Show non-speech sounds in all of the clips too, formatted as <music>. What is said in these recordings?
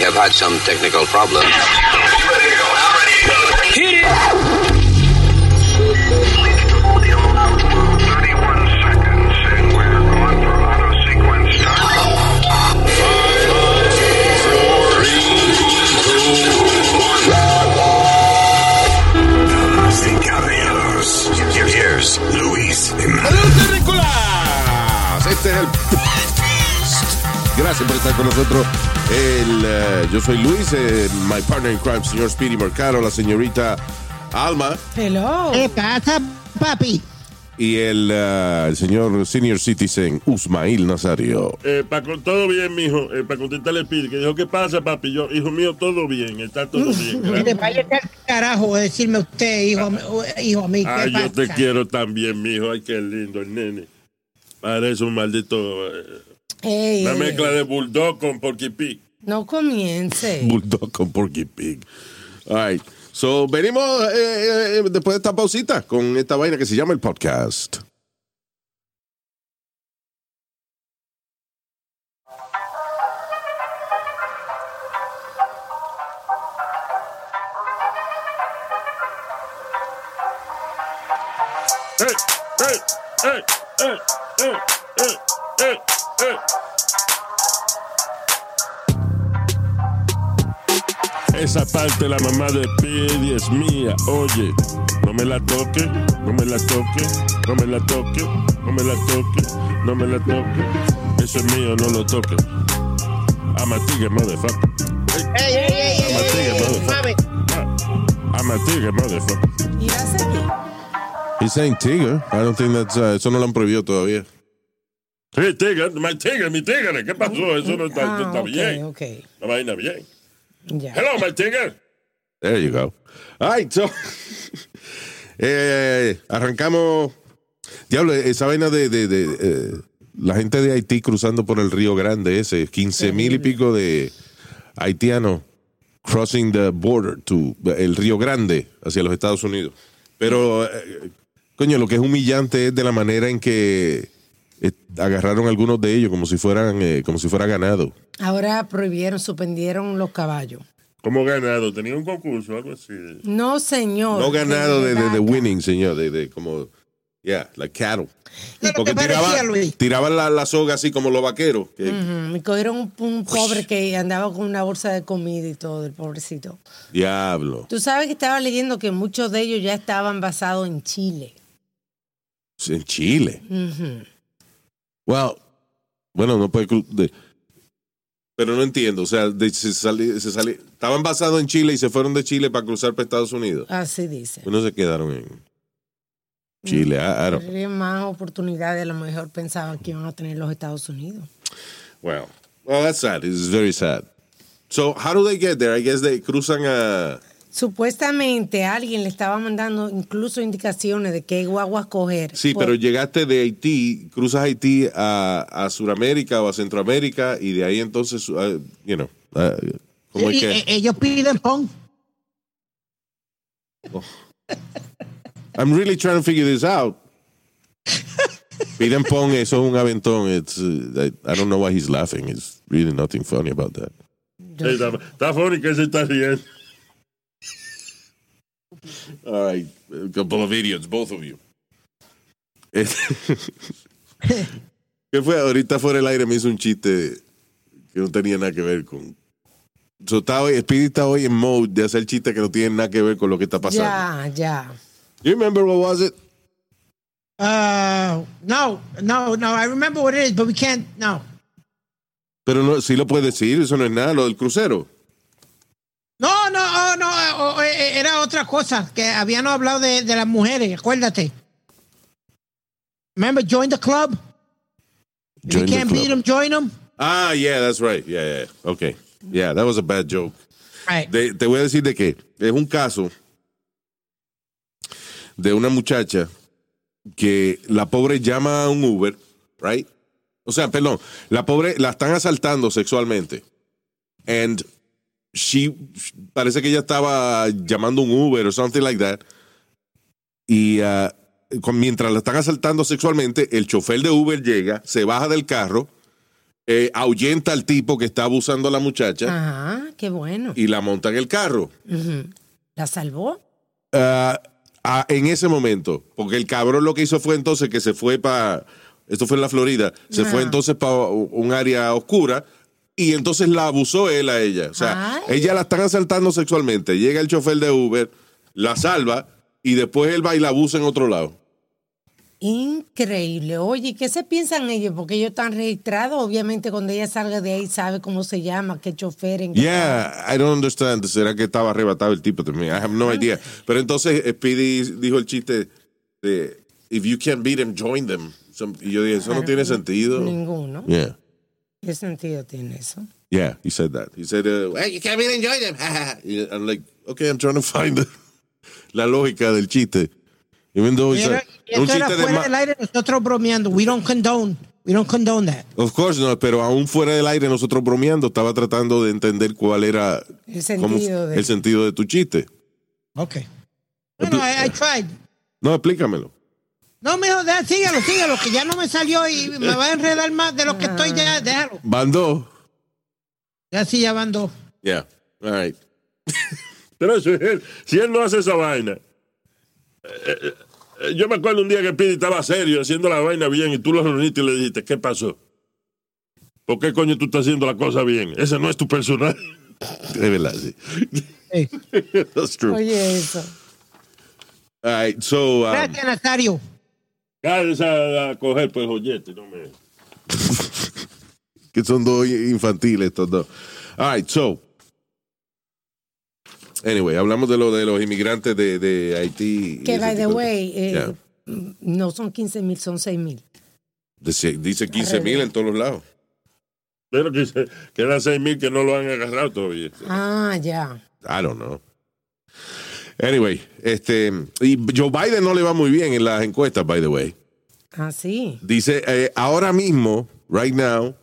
We have had some technical problems. Hit it! Damas y caballeros, Luis Este es el <laughs> Gracias por estar con nosotros. El, eh, yo soy Luis, eh, my partner in crime, señor Speedy Mercado, la señorita Alma Hello. ¿Qué pasa, papi? y el, eh, el señor senior citizen Usmail Nazario. Eh, pa con todo bien, mijo. Eh, para contestarle Pidi, que dijo, ¿qué pasa, papi? Yo, hijo mío, todo bien, está todo bien. Gracias. te vaya al carajo a decirme usted, hijo, hijo mío. Ah, ¿qué yo te pasa? quiero también, mijo. Ay, qué lindo el nene. Parece un maldito. eh, Ey, una mezcla de bulldog con porky pig. No comience. <laughs> Bulldog con Porky Pig. All right. So, venimos eh, eh, después de esta pausita con esta vaina que se llama el podcast. ¡Ey! ¡Ey! ¡Ey! ¡Ey! ¡Ey! ¡Ey! ¡Ey! ¡Ey! Esa parte la mamá de Pidi es mía, oye. No me la toque, no me la toque, no me la toque, no me la toque, no me la toque. Eso es mío, no lo toque. I'm a tigre, motherfucker. I'm a tigre, motherfucker. I'm a tigre, motherfucker. He's saying Tiger. I don't think that's, uh, eso no lo han prohibido todavía. Sí, tigre, mi tigre, mi tigre. ¿Qué pasó? Eso no está, Ah, está bien. ok. La vaina bien. Hello, my tigre. There you go. All right, so, <laughs> eh, arrancamos. Diablo, esa vaina de, de, de, eh, la gente de Haití cruzando por el Río Grande, ese 15 mil y pico de haitianos crossing the border to el Río Grande hacia los Estados Unidos. Pero, eh, coño, lo que es humillante es de la manera en que eh, agarraron algunos de ellos como si fueran, eh, como si fuera ganado. Ahora prohibieron, suspendieron los caballos. ¿Cómo ganado? ¿Tenía un concurso o algo así? No, señor. No ganado de, de, winning, señor, de, de como, yeah, like cattle. ¿Qué es lo Porque que parecía, tiraba- tiraban la, la soga así como los vaqueros. que- Me cogieron un, un pobre que andaba con una bolsa de comida y todo, el pobrecito. Diablo. Tú sabes que estaba leyendo que muchos de ellos ya estaban basados en Chile. En Chile. Ujú. Well, bueno, no puede. de- pero no entiendo. O sea, de- se sali- se sali- estaban basados en Chile y se fueron de Chile para cruzar para Estados Unidos. Así dice. No se quedaron en Chile. I don't- Tendrían más oportunidades, a lo mejor pensaban que iban a tener los Estados Unidos. Well, well, that's sad. It's very sad. So, how do they get there? I guess they cruzan a. Supuestamente alguien le estaba mandando incluso indicaciones de qué guaguas coger. Sí, Por- pero llegaste de Haití, cruzas Haití a, a Sudamérica o a Centroamérica y de ahí entonces, uh, you know, uh, ¿cómo es Y- que? e- ellos piden pon. I'm really trying to figure this out. Piden pong, eso es un aventón. It's, uh, I, I don't know why he's laughing. It's really nothing funny about that. Está funny que se está riendo. All right, a couple of idiots, both of you. Eh, <laughs> ¿Qué fue? Ahorita fuera del aire me hizo un chiste que no tenía nada que ver con. So, está hoy, Speedy está hoy en mode de hacer chistes que no tienen nada que ver con lo que está pasando. Ya, ya. You remember what was it? Uh, no, no, no. I remember what it is, but we can't. No. Pero no, sí lo puedes decir, eso no es nada, lo del crucero. No, no, oh, no. oh, oh, eh, era otra cosa que habíamos hablado de, de las mujeres. Acuérdate. Remember, join the club. If Join you the can't club. beat them, join them. Ah, yeah, that's right. Yeah, yeah. Okay. Yeah, that was a bad joke. Right. De- te voy a decir de qué. Es un caso de una muchacha que la pobre llama a un Uber, right? O sea, perdón, la pobre la están asaltando sexualmente. And she parece que ella estaba llamando un Uber o something like that. Y con- mientras la están asaltando sexualmente, el chofer de Uber llega, se baja del carro eh, ahuyenta al tipo que está abusando a la muchacha Ajá, qué bueno. y la monta en el carro. ¿La salvó? Ah, ah, en ese momento, porque el cabrón lo que hizo fue entonces que se fue para, esto fue en la Florida, se fue entonces para un área oscura y entonces la abusó él a ella. O sea, Ay. ella la están asaltando sexualmente, llega el chofer de Uber, la salva y después él va y la abusa en otro lado. Increíble. Oye, ¿qué se piensan ellos? Porque ellos están registrados. Obviamente, cuando ella salga de ahí, sabe cómo se llama, qué chofer. En qué Yeah, I don't understand. ¿Será que estaba arrebatado el tipo también? I have no idea. Pero entonces eh, Speedy dijo el chiste de, if you can't beat them, join them. Y yo dije, eso no tiene sentido. Ninguno. Yeah. ¿Qué sentido tiene eso? Yeah, he said that. He said, uh, well, you can't really enjoy them. I'm like, okay, I'm trying to find the- <laughs> la lógica del chiste. Even though it's a- y un esto era chiste de fuera ma- del aire, nosotros bromeando. We don't condone. We don't condone that. Of course no, pero aún fuera del aire nosotros bromeando estaba tratando de entender cuál era El sentido de. el sentido de tu chiste. Okay. Bueno, I, I tried. No, explícamelo. No, mejor, deja- síguelo, síguelo, que ya no me salió y me va a enredar más de lo que estoy ya. Déjalo. Van dos. Ya sí, ya van dos. Yeah, all right. <laughs> Pero si él, si él no hace esa vaina. eh, eh, yo me acuerdo un día que Pidi estaba serio haciendo la vaina bien y tú lo reuniste y le dijiste, ¿qué pasó? ¿Por qué coño tú estás haciendo la cosa bien? Ese no es tu personaje. <laughs> Es verdad, sí. Sí. <laughs> That's true. Oye, eso. All right, so, um, Gracias, Nazario. Cállese a, a coger pues joyete, no me... <laughs> que son dos infantiles estos dos. All right, so. Anyway, hablamos de lo de los inmigrantes de, de Haití. Que, by the way, eh, Yeah. no son 15 mil, son 6 mil. Dice, dice 15 mil en todos los lados. Pero que quedan seis mil que no lo han agarrado todavía. Ah, ya. I don't know. Anyway, este, y Joe Biden no le va muy bien en las encuestas, by the way. Ah, sí. Dice, eh, ahora mismo, right now,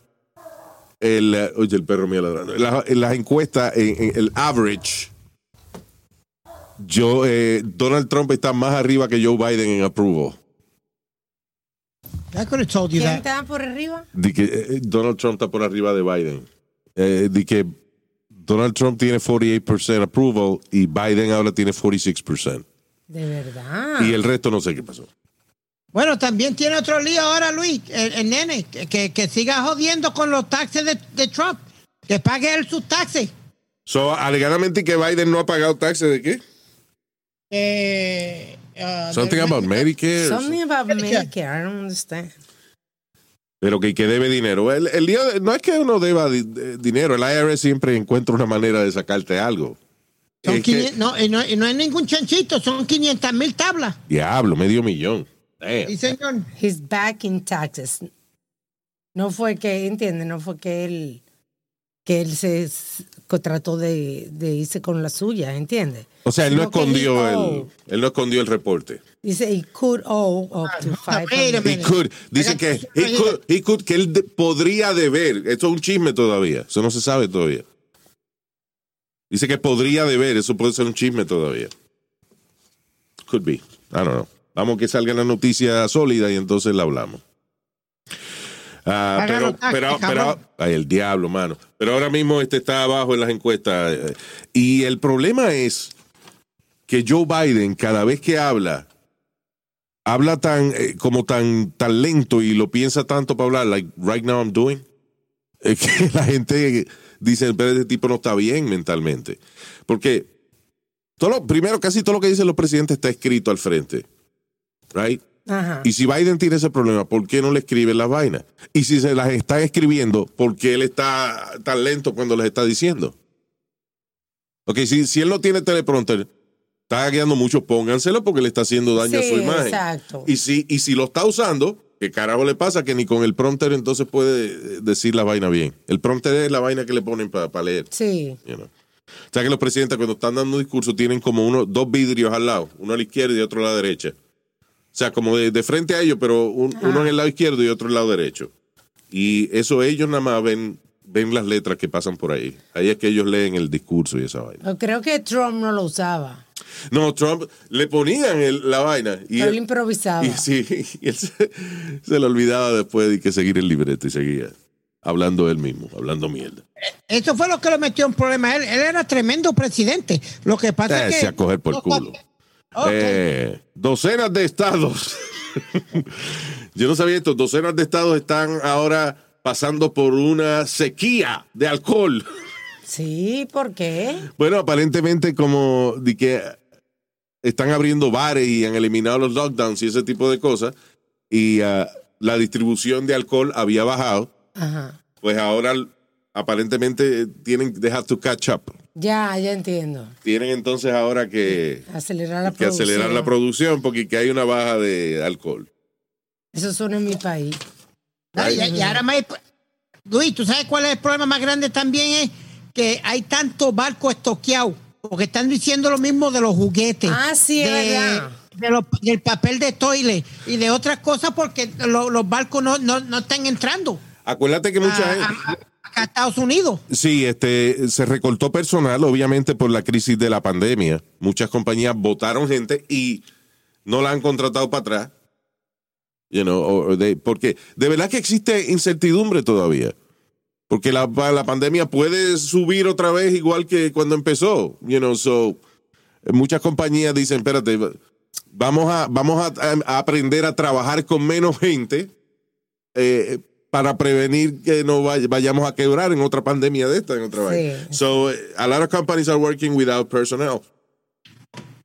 el, eh, oye, el perro mío ladrando, en la- en las encuestas, en, en el average, yo, eh, Donald Trump está más arriba que Joe Biden en approval. I could have told you ¿Quién that. está por arriba? Di que eh, Donald Trump está por arriba de Biden. Eh, di que Donald Trump tiene 48% approval y Biden ahora tiene 46%. De verdad. Y el resto no sé qué pasó. Bueno, también tiene otro lío ahora, Luis, el, el nene, que, que, que siga jodiendo con los taxes de, de Trump. Que pague él sus taxes. So, alegadamente que Biden no ha pagado taxes de qué? Eh, uh, Something about Medicare. Something about. Medicare, I don't understand. Pero que, que debe dinero. El, el lío de- no es que uno deba di- de- dinero. El IRS siempre encuentra una manera de sacarte algo. Son Es que- 500 no, y no, y no es ningún chanchito, son 500 mil tablas. diablo, medio millón. Damn. Sí, señor. He's back in taxes. No fue que, entiende, no fue que él que él se que trató de, de irse con la suya, ¿entiende? O sea, él no escondió el, owed. él no escondió el reporte. Dice, he could owe up to Ah, 500. He could, dice que he could, he could, que él de- podría deber. Esto es un chisme todavía. Eso no se sabe todavía. Dice que podría deber. Eso puede ser un chisme todavía. Could be. I don't know. Vamos que salga la noticia sólida y entonces la hablamos. Ah, pero, pero, pero, ay, el diablo, mano. Pero ahora mismo este está abajo en las encuestas. eh, Y el problema es que Joe Biden, cada vez que habla, habla tan eh, como tan, tan lento y lo piensa tanto para hablar, like right now I'm doing, es que <laughs> la gente dice, pero este tipo no está bien mentalmente. Porque todo lo- primero, casi todo lo que dicen los presidentes está escrito al frente. Right? Ajá. Y si Biden tiene ese problema, ¿por qué no le escriben las vainas? Y si se las está escribiendo, ¿por qué él está tan lento cuando les está diciendo? Ok, si, si él no tiene teleprompter, está guiando mucho, pónganselo porque le está haciendo daño a su imagen. exacto. Y si, y si lo está usando, ¿qué carajo le pasa? Que ni con el prompter entonces puede eh, decir la vaina bien. El prompter es la vaina que le ponen para leer. Sí. you know. O sea que los presidentes cuando están dando discurso tienen como uno, dos vidrios al lado, uno a la izquierda y otro a la derecha. O sea, como de, de frente a ellos, pero un- uno en el lado izquierdo y otro en el lado derecho. Y eso ellos nada más ven, ven las letras que pasan por ahí. Ahí es que ellos leen el discurso y esa vaina. Creo que Trump no lo usaba. No, Trump le ponían el- la vaina y Él él, improvisaba. y sí, <laughs> y él se, se le olvidaba después de que seguir el libreto y seguía. hablando él mismo, hablando mierda. Eso fue lo que lo metió en problema. Él, él era tremendo presidente. Lo que pasa Eh, es que. se a coger por culo. Eh, docenas de estados. <laughs> Yo no sabía esto. Docenas de estados están ahora pasando por una sequía de alcohol. Sí, ¿por qué? Bueno, aparentemente como de que están abriendo bares y han eliminado los lockdowns y ese tipo de cosas y ah, la distribución de alcohol había bajado, Ajá. pues ahora aparentemente tienen they have to catch up. Ya, ya entiendo. Tienen entonces ahora que, Acelerar la que acelerar la producción porque que hay una baja de alcohol. Eso suena en mi país. Ah, y, y ahora más. Luis, ¿tú sabes cuál es el problema más grande también? Es que hay tantos barcos estoqueados. Porque están diciendo lo mismo de los juguetes. Ah, sí, es de, verdad. de del papel de toile y de otras cosas porque lo- los barcos no, no, no están entrando Acuérdate que mucha gente... a- a- a Estados Unidos. Sí, este, se recortó personal, obviamente por la crisis de la pandemia. Muchas compañías votaron gente y no la han contratado para atrás. You know, porque de verdad que existe incertidumbre todavía. Porque la, la pandemia puede subir otra vez igual que cuando empezó. You know, so, muchas compañías dicen, espérate, vamos a, vamos a aprender a trabajar con menos gente eh, para prevenir que no vay- vayamos a quebrar en otra pandemia de esta, en otra Sí. vaina. So, eh, a lot of companies are working without personnel.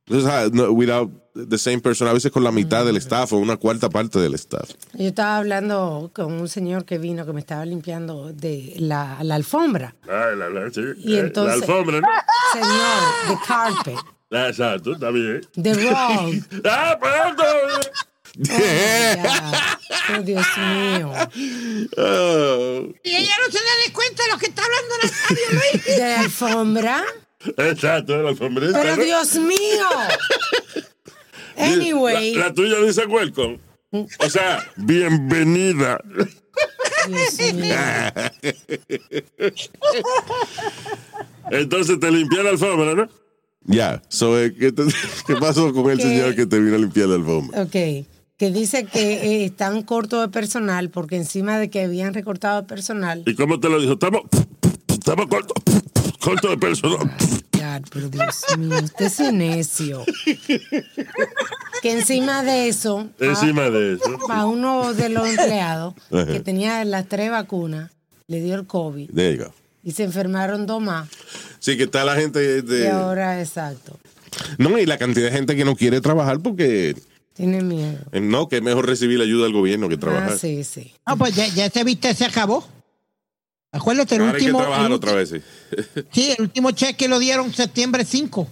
No, without the same person, a veces con la mitad del staff o una cuarta parte del staff. Yo estaba hablando con un señor que vino que me estaba limpiando de la, la alfombra. Ah, la, la, sí. Y Eh, entonces- La alfombra, ¿no? Señor, the carpet, Ah, exacto, está bien. the rug. <laughs> ¡Ah, pronto! Ya. Oh, Dios mío. Oh. Y ella no se da cuenta de lo que está hablando Nazario Luis. De la alfombra. Exacto, la alfombra. Pero ¿no? Dios mío. Anyway. La, la tuya dice welcome. O sea, bienvenida. Dios mío. Entonces te limpié la alfombra, ¿no? Ya, so, eh, ¿qué, te- <laughs> qué pasó con el señor que te vino a limpiar la alfombra? Ok. Que dice que eh, están cortos de personal porque encima de que habían recortado personal. ¿Y cómo te lo dijo? Estamos, estamos cortos, cortos de personal. Ya, pero Dios mío, usted es un necio. Que encima de eso, a, Encima de eso. a uno de los empleados que tenía las tres vacunas, le dio el COVID There you go. y se enfermaron dos más. Sí, que está la gente Y de... ahora, exacto, No, y la cantidad de gente que no quiere trabajar porque... tiene miedo. eh, No, que es mejor recibir la ayuda del gobierno que trabajar. Ah, sí, sí. No, pues ya, ya ese viste se acabó. Acuérdate, el Ahora hay que último. trabajar el otra vez, sí. <laughs> Sí, el último cheque lo dieron septiembre 5.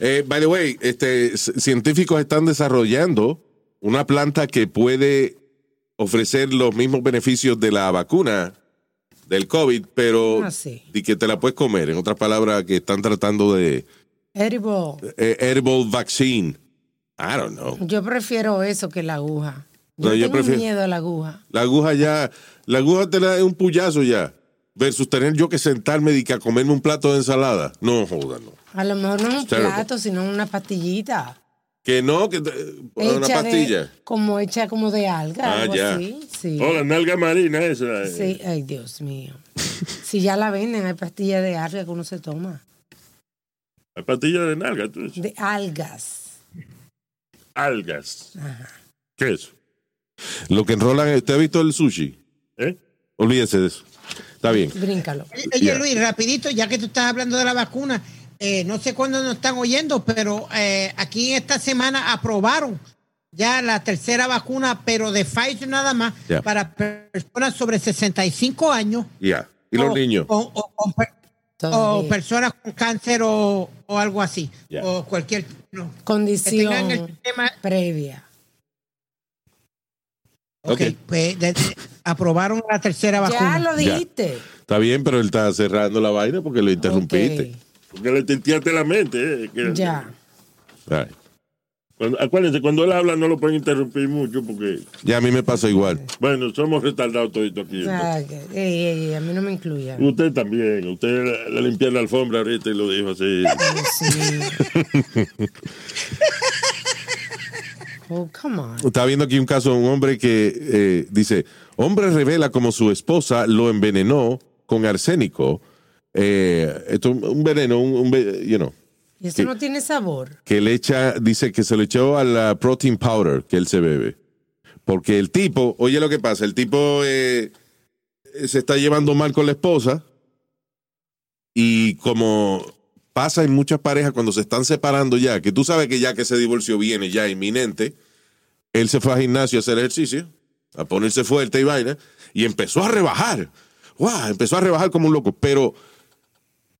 Eh, by the way, este, científicos están desarrollando una planta que puede ofrecer los mismos beneficios de la vacuna del COVID, pero Ah, sí. y que te la puedes comer. En otras palabras, que están tratando de Edible. eh, edible vaccine. I don't know. Yo prefiero eso que la aguja. Yo No, yo tengo prefiero- miedo a la aguja. La aguja ya, la aguja te la da un puyazo ya. Versus tener yo que sentarme y que a comerme un plato de ensalada. No, joda, no. A lo mejor no es un terrible. plato, sino una pastillita. Que no, que una de- pastilla. como hecha como de alga, Ah, algo ya. así. Sí. Oh, la nalga marina esa. eh. Sí, ay Dios mío. si ya la venden, hay pastillas de alga que uno se toma. La patilla de nalga, tú. De algas. Algas. ¿Qué es? Lo que enrolan, ¿usted ha visto el sushi? ¿Eh? Olvídese de eso. Está bien. Bríncalo. Oye, Yeah. Luis, rapidito, ya que tú estás hablando de la vacuna, eh, no sé cuándo nos están oyendo, pero eh, aquí esta semana aprobaron ya la tercera vacuna, pero de Pfizer nada más, Yeah. para personas sobre 65 años. Ya. ¿Y los o- niños? O, o- o personas con cáncer o, o algo así. Yeah. O cualquier... no. Condición tengan el sistema- previa. Ok, Ok. pues de- de- aprobaron la tercera vacuna. Ya lo dijiste. Está bien, pero él está cerrando la vaina porque lo interrumpiste. Porque le tinteaste la mente. eh, que- Ya. Cuando- acuérdense, cuando él habla no lo pueden interrumpir mucho porque, Ya a mí me pasa igual. bueno, somos retardados toditos aquí. que- ey, ey, ey, a mí no me incluya. Usted también. Usted le, limpió la alfombra ahorita y lo dijo así. Mío. Oh, come on. Estaba viendo aquí un caso de un hombre que eh, dice, Hombre revela como su esposa lo envenenó con arsénico. Eh, esto es un veneno, un, un you know, Y eso no tiene sabor. que le echa, dice que se le echó a la protein powder que él se bebe. Porque el tipo, oye lo que pasa, el tipo eh, se está llevando mal con la esposa y como pasa en muchas parejas cuando se están separando ya, que tú sabes que ya que ese divorcio viene ya inminente, él se fue al gimnasio a hacer ejercicio, a ponerse fuerte y vaina, y empezó a rebajar. ¡Wow! Empezó a rebajar como un loco, pero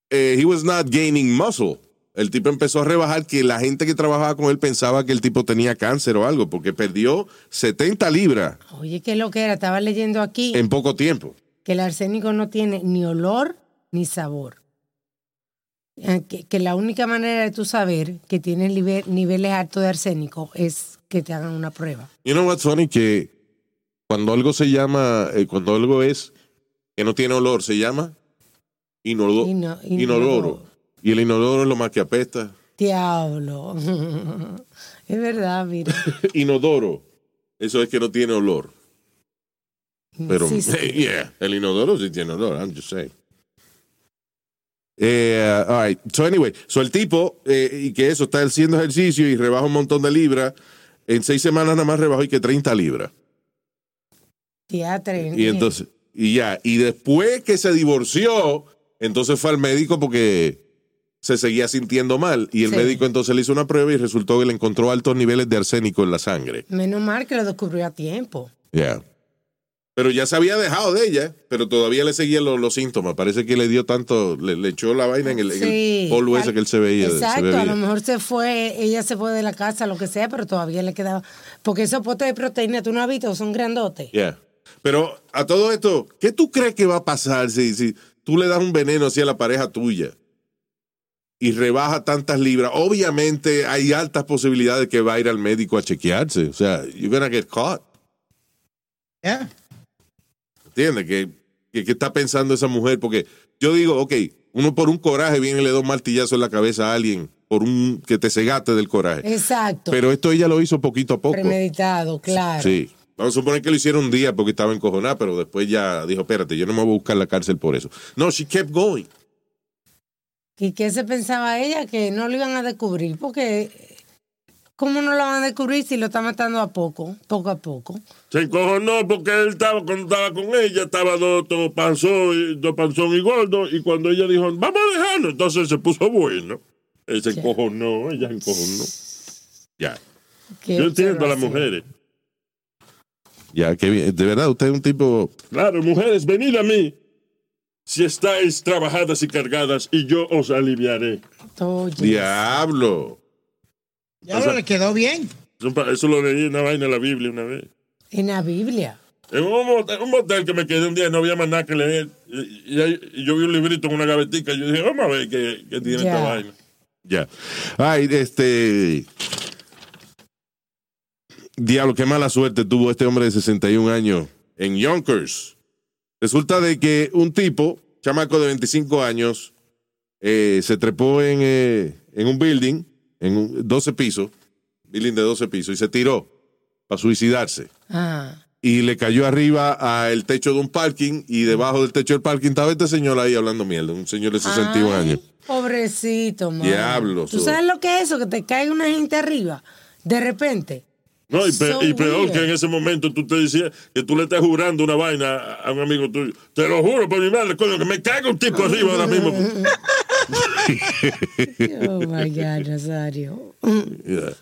eh, he was not gaining muscle. El tipo empezó a rebajar que la gente que trabajaba con él pensaba que el tipo tenía cáncer o algo, porque perdió 70 libras Oye, ¿qué lo que era? Estaba leyendo aquí en poco tiempo. que el arsénico no tiene ni olor ni sabor. Eh, Que, que la única manera de tú saber que tienes nive- niveles altos de arsénico es que te hagan una prueba. You know what's funny? Que cuando algo se llama, eh, cuando algo es que no tiene olor, se llama inodo- Ino- inoloro. Y el inodoro es lo más que apesta. Diablo. <laughs> es verdad, mira. <laughs> Inodoro. Eso es que no tiene olor. Pero, Sí, sí. <laughs> yeah, el inodoro sí tiene olor, I'm just saying. Eh, all right. So, anyway, so el tipo, eh, y que eso, está haciendo ejercicio y rebaja un montón de libras. En seis semanas nada más rebajó y que 30 libras. Teatre. Y entonces, y ya, y después que se divorció, entonces fue al médico porque se seguía sintiendo mal. Y el Sí. médico entonces le hizo una prueba y resultó que le encontró altos niveles de arsénico en la sangre. Menos mal que lo descubrió a tiempo. Ya. Pero ya se había dejado de ella, pero todavía le seguían los, los síntomas. Parece que le dio tanto, le, le echó la vaina en el, en el Sí. polvo ese que él se veía. Exacto, a lo mejor se fue, ella se fue de la casa, lo que sea, pero todavía le quedaba. Porque esos potes de proteína, tú no has visto, son grandotes. Yeah. Pero a todo esto, ¿qué tú crees que va a pasar si, si tú le das un veneno así a la pareja tuya y rebaja tantas libras? Obviamente hay altas posibilidades que va a ir al médico a chequearse. O sea, you're gonna get caught. Yeah. ¿Entiendes? ¿Qué, qué, qué está pensando esa mujer? Porque yo digo, ok, uno por un coraje viene y le da un martillazo en la cabeza a alguien por un que te cegaste del coraje. Exacto. Pero esto ella lo hizo poquito a poco. Premeditado, claro. Sí. Vamos a suponer que lo hicieron un día porque estaba encojonada, pero después ya dijo, espérate, yo no me voy a buscar la cárcel por eso. No, she kept going. ¿Y qué se pensaba ella? Que no lo iban a descubrir, porque ¿cómo no lo van a descubrir si lo está matando a poco, poco a poco? Se encojonó porque él estaba, cuando estaba con ella, estaba dos dos panzón, y- dos panzón y gordo, y cuando ella dijo, vamos a dejarlo, entonces se puso bueno. Él se encojonó, ella se encojonó. Ya. Qué Yo entiendo a las mujeres. Ya, qué bien. De verdad, usted es un tipo. Claro, mujeres, venid a mí. Si estáis trabajadas y cargadas, y yo os aliviaré. Oye, Diablo. Ya le quedó bien. Eso lo leí en una vaina de la Biblia una vez. en la Biblia. En un motel, un motel que me quedé un día y no había más nada que leer. Y, y ahí- y yo vi un librito en una gavetica y yo dije, vamos a ver qué, qué tiene esta vaina. Ya. Ay, este. Diablo, qué mala suerte tuvo este hombre de 61 años en Yonkers. Resulta de que un tipo, chamaco de 25 años, eh, se trepó en, eh, en un building, en un 12 pisos, building de 12 pisos, y se tiró para suicidarse. Ah, Y le cayó arriba al techo de un parking, y debajo del techo del parking estaba este señor ahí hablando mierda, un señor de 61 Ay, años. Pobrecito, man. Diablo, ¿Tú sabes lo que es eso? Que te cae una gente arriba, de repente. No, y, pe- So y peor weird. que en ese momento tú te decías que tú le estás jurando una vaina a- un amigo tuyo. Te lo juro por mi madre, coño, que me caiga un tipo arriba ahora mismo. Oh my God, Rosario. Yeah.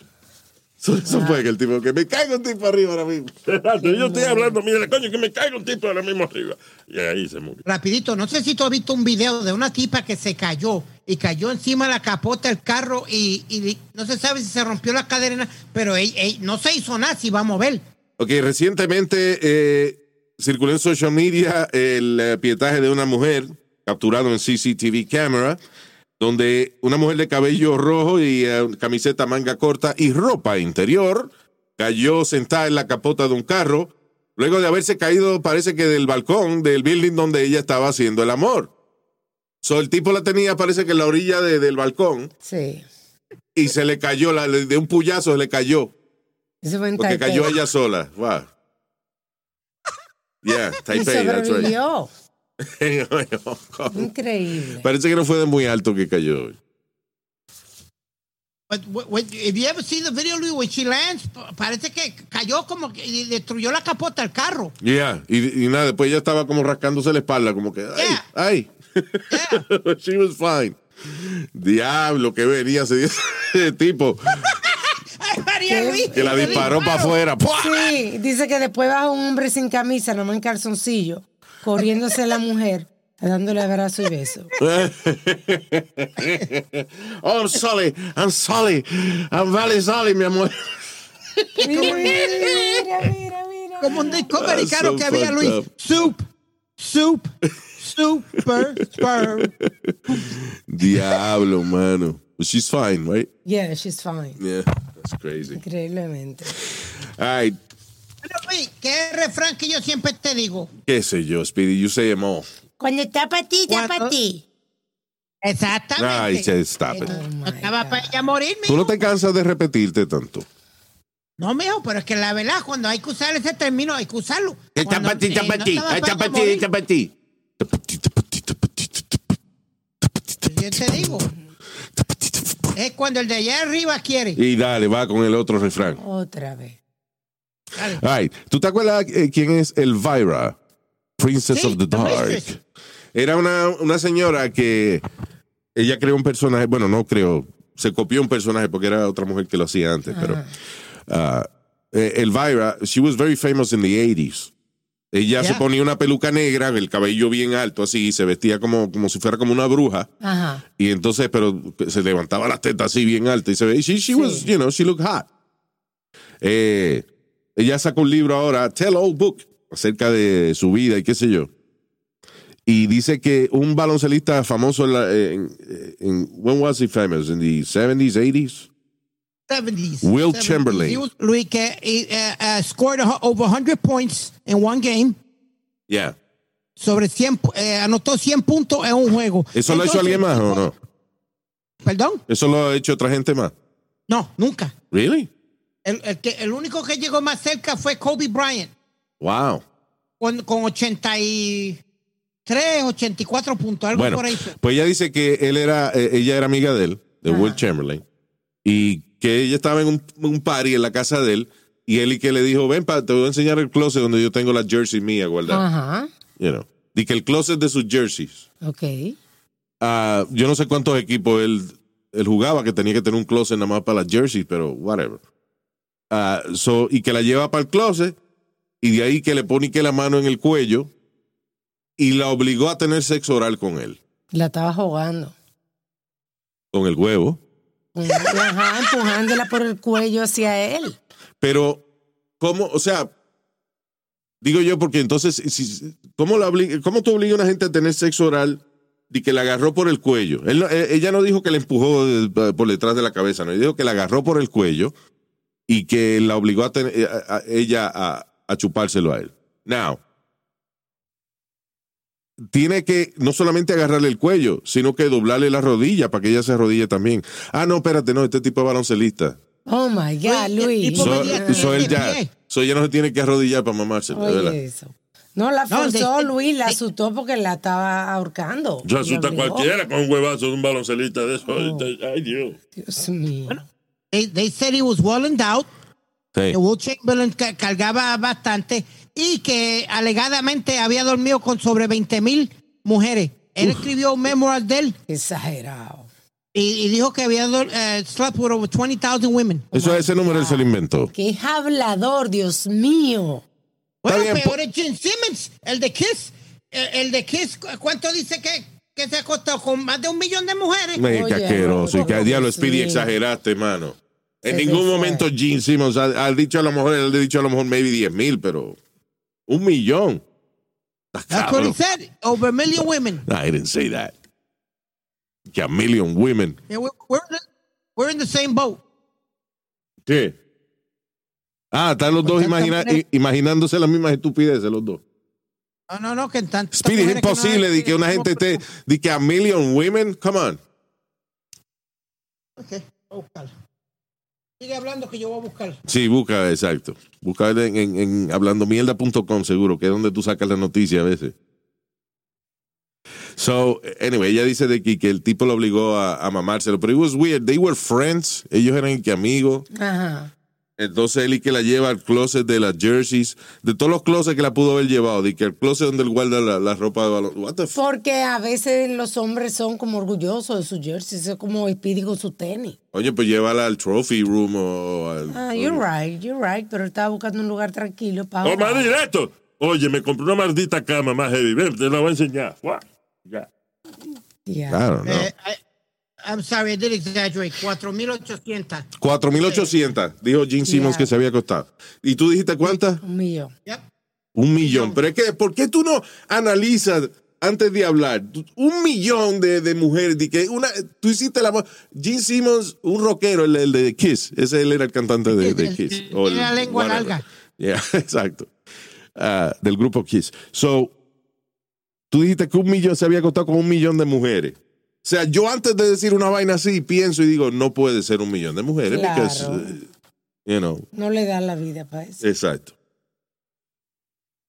Eso, eso fue que el tipo, que me caiga un tipo arriba ahora mismo. <laughs> Exacto, yo estoy hablando, mira, coño, que me caiga un tipo ahora mismo arriba. Y ahí se murió. Rapidito, no sé si tú has visto un video de una tipa que se cayó y cayó encima la capota del carro y, no se sabe si se rompió la cadena, pero no se hizo nada, si vamos a ver. Ok, recientemente eh, circuló en social media el eh, pietaje de una mujer capturado en CCTV camera, donde una mujer de cabello rojo y eh, camiseta manga corta y ropa interior cayó sentada en la capota de un carro, luego de haberse caído, parece que del balcón del building donde ella estaba haciendo el amor. So, el tipo la tenía, parece que en la orilla de- del balcón, Sí. y se le cayó, la- de un puyazo se le cayó. Eso fue en Porque Taipei. cayó ella sola. Wow. Yeah, <laughs> Taipei, that's right. sobrevivió. <laughs> Increíble. Parece que no fue de muy alto que cayó. But when- if you ever see the video, Luis, when she lands, pa- parece que cayó como que y destruyó la capota del carro. Yeah, y, y nada, después ella estaba como rascándose la espalda, como que, ay, Yeah. ay. Yeah. <laughs> She was fine. Diablo, que venía ese <laughs> tipo Ay, María Luis. que la disparó para afuera. Sí, dice que después baja un hombre sin camisa, nomás en calzoncillo, corriéndose la mujer, dándole abrazo y beso. <laughs> oh, I'm sorry, I'm sorry, I'm very sorry, mi amor. Mira, mira, mira, mira. Como un disco That's americano so que había, Luis. up. Soup, soup, super, spur. Diablo, mano. But she's fine, right? Yeah, she's fine. Yeah, that's crazy. Increíblemente. All right, Bueno, Luis, ¿qué refrán que yo siempre te digo? qué sé yo, Speedy, you say them all. Cuando está para ti, está para ti. Exactamente. Ay, it. No estaba para ella morir, Tú no mijo. te cansas de repetirte tanto. No, mijo, pero es que la verdad, cuando hay que usar ese término, hay que usarlo. Está para ti, está para ti, está para ti, está para ti. Está está está está ti. Yo te digo, es cuando el de allá arriba quiere. Y dale, va con el otro refrán. Otra vez. Dale. Ay, ¿tú te acuerdas eh, quién es Elvira? Princess Sí, of the the Dark. Era una, una señora que ella creó un personaje, bueno, no creó, se copió un personaje porque era otra mujer que lo hacía antes, pero eh, Elvira, she was very famous in the 80s. Ella se ponía una peluca negra, el cabello bien alto así, y se vestía como, como si fuera como una bruja. Ajá. Y entonces, pero se levantaba las tetas así bien altas y se ve. y She, she was, you know, she looked hot. Eh, ella sacó un libro ahora, Tell Old Book, acerca de su vida y qué sé yo. Y dice que un baloncelista famoso en, la, en, en- when was he famous? In the 70s, 80s? 70s. Will 70s. Chamberlain. He was- Luis, que eh, uh, scored a- over 100 points in one game. Yeah. Sobre 100, pu- eh, anotó 100 puntos en un juego. ¿Eso lo ha hecho alguien más o no? ¿Perdón? ¿Eso lo ha hecho otra gente más? No, nunca. Really? El, el que, el único que llegó más cerca fue Kobe Bryant, Wow. con, con 83, 84 puntos, algo Bueno, por ahí. pues ella dice que él era, eh, ella era amiga de él, de Will Chamberlain, y que ella estaba en un, un party en la casa de él, y él y que le dijo, ven, pa, te voy a enseñar el closet donde yo tengo la jersey mía guardada. Ajá. You know. Y que el closet de sus jerseys. Ok. ah, yo no sé cuántos equipos él, él jugaba, que tenía que tener un closet nada más para las jerseys, pero whatever. Ah, so, y que la lleva para el closet, y de ahí que le pone que la mano en el cuello, y la obligó a tener sexo oral con él, La estaba jugando. con el huevo. Ajá, empujándola por el cuello hacia él. Pero, ¿cómo? O sea, digo yo, porque entonces, si- ¿cómo, la obli- ¿cómo tú obligas a una gente a tener sexo oral y que la agarró por el cuello? Él eh, ella no dijo que la empujó de- por detrás de la cabeza, no, ella dijo que la agarró por el cuello y que la obligó a, tener- eh, a- a ella a, a chupárselo a él. Now, tiene que no solamente agarrarle el cuello, sino que doblarle la rodilla para que ella se arrodille también. Ah, no, espérate, no, este tipo es baloncelista. Oh my God, Luis. So, so él 10 ya, so ella no se tiene que arrodillar para. Oye, eso. No, la No, forzó de- Luis, la asustó porque la estaba ahorcando. Yo asusta a cualquiera con un huevazo de un baloncelista de eso. Ay, Dios. Dios mío. They, they said he was well endowed. Sí. Will Chamberlain ca- cargaba bastante y que alegadamente había dormido con sobre 20 mil mujeres. Él escribió un memoir de él Exagerado. y, y dijo que había eh, slept with over 20,000 women. Eso ese número él se lo inventó. Qué hablador, Dios mío. Bueno, bien, peor es Gene Simmons, el de Kiss. El, el de Kiss, ¿cu- ¿cuánto dice que, que se acostó con más de un millón de mujeres? Me asqueroso. Y que diablo, sí. Speedy, exageraste, mano. En ningún momento. Gene Simmons ha, ha dicho a lo mejor, él ha dicho a lo mejor maybe 10 mil, pero un millón. That's what he said. Over a million women. No, I didn't say that. Que a million women. Yeah, we're, we're in the, we're in the same boat. ¿Qué? Ah, están los dos Pues imagina- tantas mujeres- i- imaginándose las mismas estupideces, los dos. No, no, no, que en tantas Speedy, es mujeres que no imposible de que una gente esté, de que a million women, come on. Ok, voy a buscarlo. Sigue hablando que yo voy a buscar. Sí, busca, exacto. Busca en, en, en hablandomierda.com seguro, que es donde tú sacas la noticia a veces. So, anyway, ella dice de que, que el tipo lo obligó a, a mamárselo, pero it was weird. They were friends, ellos eran que amigos. Ajá. Entonces él y que la lleva al closet de las jerseys, de todos los closets que la pudo haber llevado, de que el closet donde él guarda la, la ropa de balón. What the Porque a veces los hombres son como orgullosos de sus jerseys, es como Speedy con su tenis. Oye, pues llévala al trophy room o al. Ah, you're right, you're right, pero estaba buscando un lugar tranquilo para O más directo. Oye, me compré una maldita cama más heavy. Ven, te la voy a enseñar. Guau, Ya. Yeah. Don't know. Eh, I- I'm sorry, I did exaggerate. 4,800. 4.800, dijo Gene Simmons Yeah. que se había costado. ¿Y tú dijiste cuántas? Un millón. Yep. Un millón. Pero es que, ¿por qué tú no analizas antes de hablar? Un millón de, de mujeres. De que una, tú hiciste la. Gene Simmons, un rockero, el, el de Kiss. Ese él era el cantante de, Kiss. tiene la lengua whatever. larga. Yeah, <laughs> exacto. Ah, del grupo Kiss. So, tú dijiste que un millón se había costado con un millón de mujeres. O sea, yo antes de decir una vaina así, pienso y digo, no puede ser un millón de mujeres. Claro. You know, No le da la vida para eso. exacto.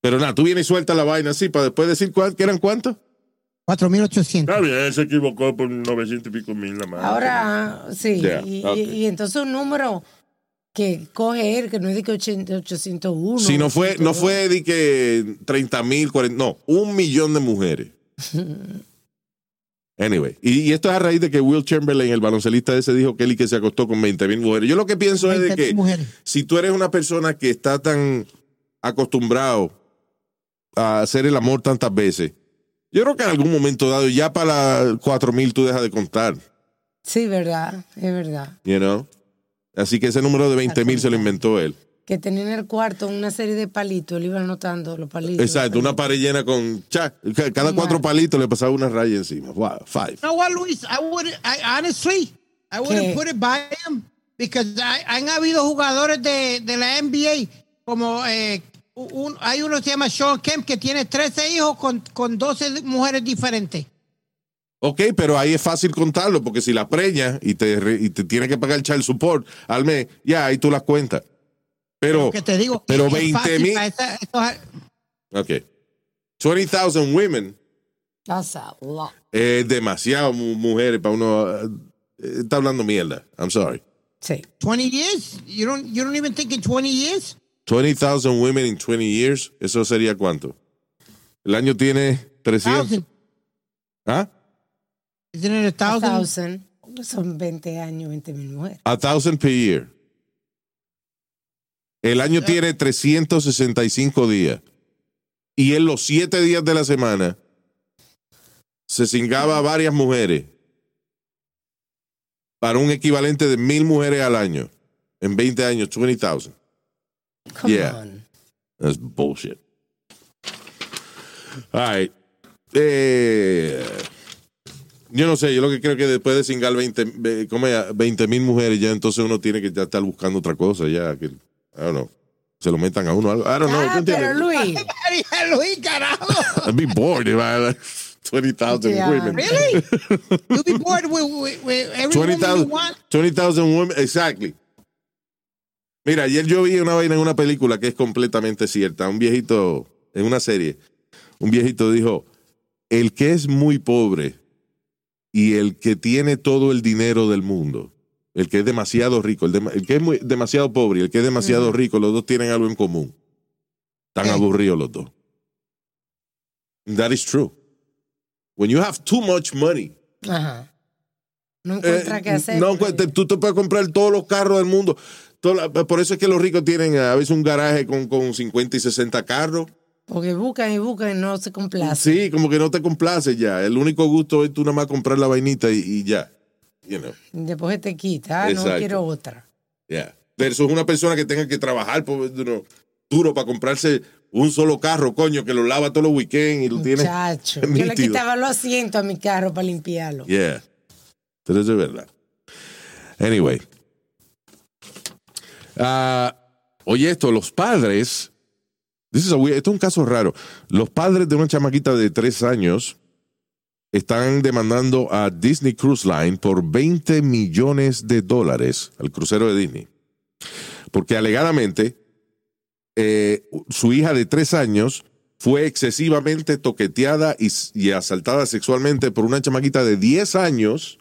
Pero nada, tú vienes y sueltas la vaina así para después decir cuál, que eran cuántos. 4,800. Está bien, se equivocó por 900 y pico mil la más. Ahora, sí, Yeah, y, ok. y- y entonces un número que coge él, que no es de que 80 801. si no fue, no 802. fue de que 30 mil, 40, no, un millón de mujeres. <laughs> Anyway, y, y esto es a raíz de que Will Chamberlain, el baloncelista ese, dijo que él y que se acostó con 20 mil mujeres. Yo lo que pienso es de 20.000 que mujeres. si tú eres una persona que está tan acostumbrado a hacer el amor tantas veces, yo creo que en algún momento dado, ya para las 4 mil tú dejas de contar, Sí, verdad, es verdad. you know? Así que ese número de 20 mil se lo inventó él. Que tenía en el cuarto una serie de palitos, él iba anotando los palitos. Exacto, una pared llena con cha, cada cuatro palitos le pasaba una raya encima. Wow, five. You know what, Luis? I would, I, honestly, I wouldn't ¿Qué? put it by him because I- han habido jugadores de, de la NBA como eh, un- hay uno que se llama Sean Kemp que tiene 13 hijos con, con 12 mujeres diferentes. Ok, pero ahí es fácil contarlo, porque si la preñas y te, y te tiene que pagar el child support al mes, ya ahí tú las cuentas. Pero, que te digo, pero es 20 fácil mil. estos- Ok. 20,000 women That's a lot. es demasiado mu- mujeres para uno. eh, está hablando mierda. I'm sorry. Sí. 20 years? You don't, you don't even think in 20 years? 20,000 women in 20 years, ¿eso sería cuánto? El año tiene 300. Thousand. ¿Ah? Isn't it a A thousand? thousand. Son 20 años, 20 mil mujeres. A thousand per year. El año tiene 365 días. Y en los siete días de la semana se cingaba a varias mujeres para un equivalente de mil mujeres al año. En 20 años, 20,000. Come Yeah. on. That's bullshit. All right. Eh, yo no sé, yo lo que creo que después de cingar 20 mil mujeres, ya entonces uno tiene que ya estar buscando otra cosa, ya que, I don't know, se lo metan a uno. I don't know. ¿tú Ah, pero? Luis. Luis, carajo. I'd be bored if I had 20,000 Yeah. women. Really? You'll be bored with, with, with every woman you 20,000 want? 20,000 women, exactly. Mira, ayer yo vi una vaina en una película que es completamente cierta. Un viejito, en una serie, un viejito dijo, el que es muy pobre y el que tiene todo el dinero del mundo, el que es demasiado rico, el, que es muy- demasiado pobre y el que es demasiado rico, los dos tienen algo en común. Están ¿Qué? aburridos los dos. That is true. When you have too much money, Ajá. No eh, encuentra qué hacer. no, pues, te- tú te puedes comprar todos los carros del mundo. La- por eso es que los ricos tienen a veces un garaje con, con 50 y 60 carros. Porque buscan y buscan y no se complacen. Sí, como que no te complace ya. El único gusto es tú nada más comprar la vainita y, y ya. You know, Después te quita. Ah, no quiero otra. yeah. Versus una persona que tenga que trabajar por, you know, duro para comprarse un solo carro, coño, que lo lava todos los weekends y lo tiene. Muchacho. <laughs> Yo le quitaba los asientos a mi carro para limpiarlo. Yeah. Pero eso es verdad. Anyway. Ah, oye, esto, los padres. this is a weird- esto es un caso raro. Los padres de una chamaquita de tres años están demandando a Disney Cruise Line por 20 millones de dólares al crucero de Disney. Porque alegadamente eh, su hija de tres años fue excesivamente toqueteada y, y asaltada sexualmente por una chamaquita de 10 años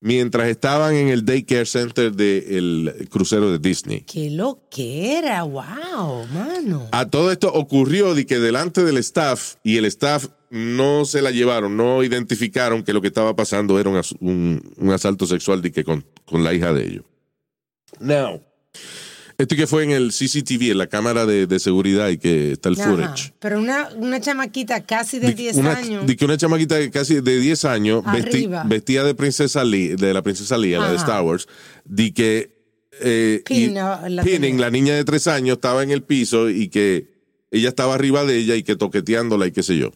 mientras estaban en el daycare center del crucero de Disney. Qué lo que era, wow, mano. A todo esto ocurrió de que delante del staff y el staff no se la llevaron, no identificaron que lo que estaba pasando era un, un- un asalto sexual de que con, con la hija de ellos. Now, esto que fue en el CCTV, en la cámara de, de seguridad y que está el Ajá. footage. Pero una, una chamaquita casi de Di- 10 una, años. di que una chamaquita de casi de 10 años vesti- vestida de princesa Lee- de la princesa Leia, la de. Star Wars, di que eh, Pin, y- la- la Pinning, tenía. la niña de 3 años, estaba en el piso y que ella estaba arriba de ella y que toqueteándola y qué sé yo.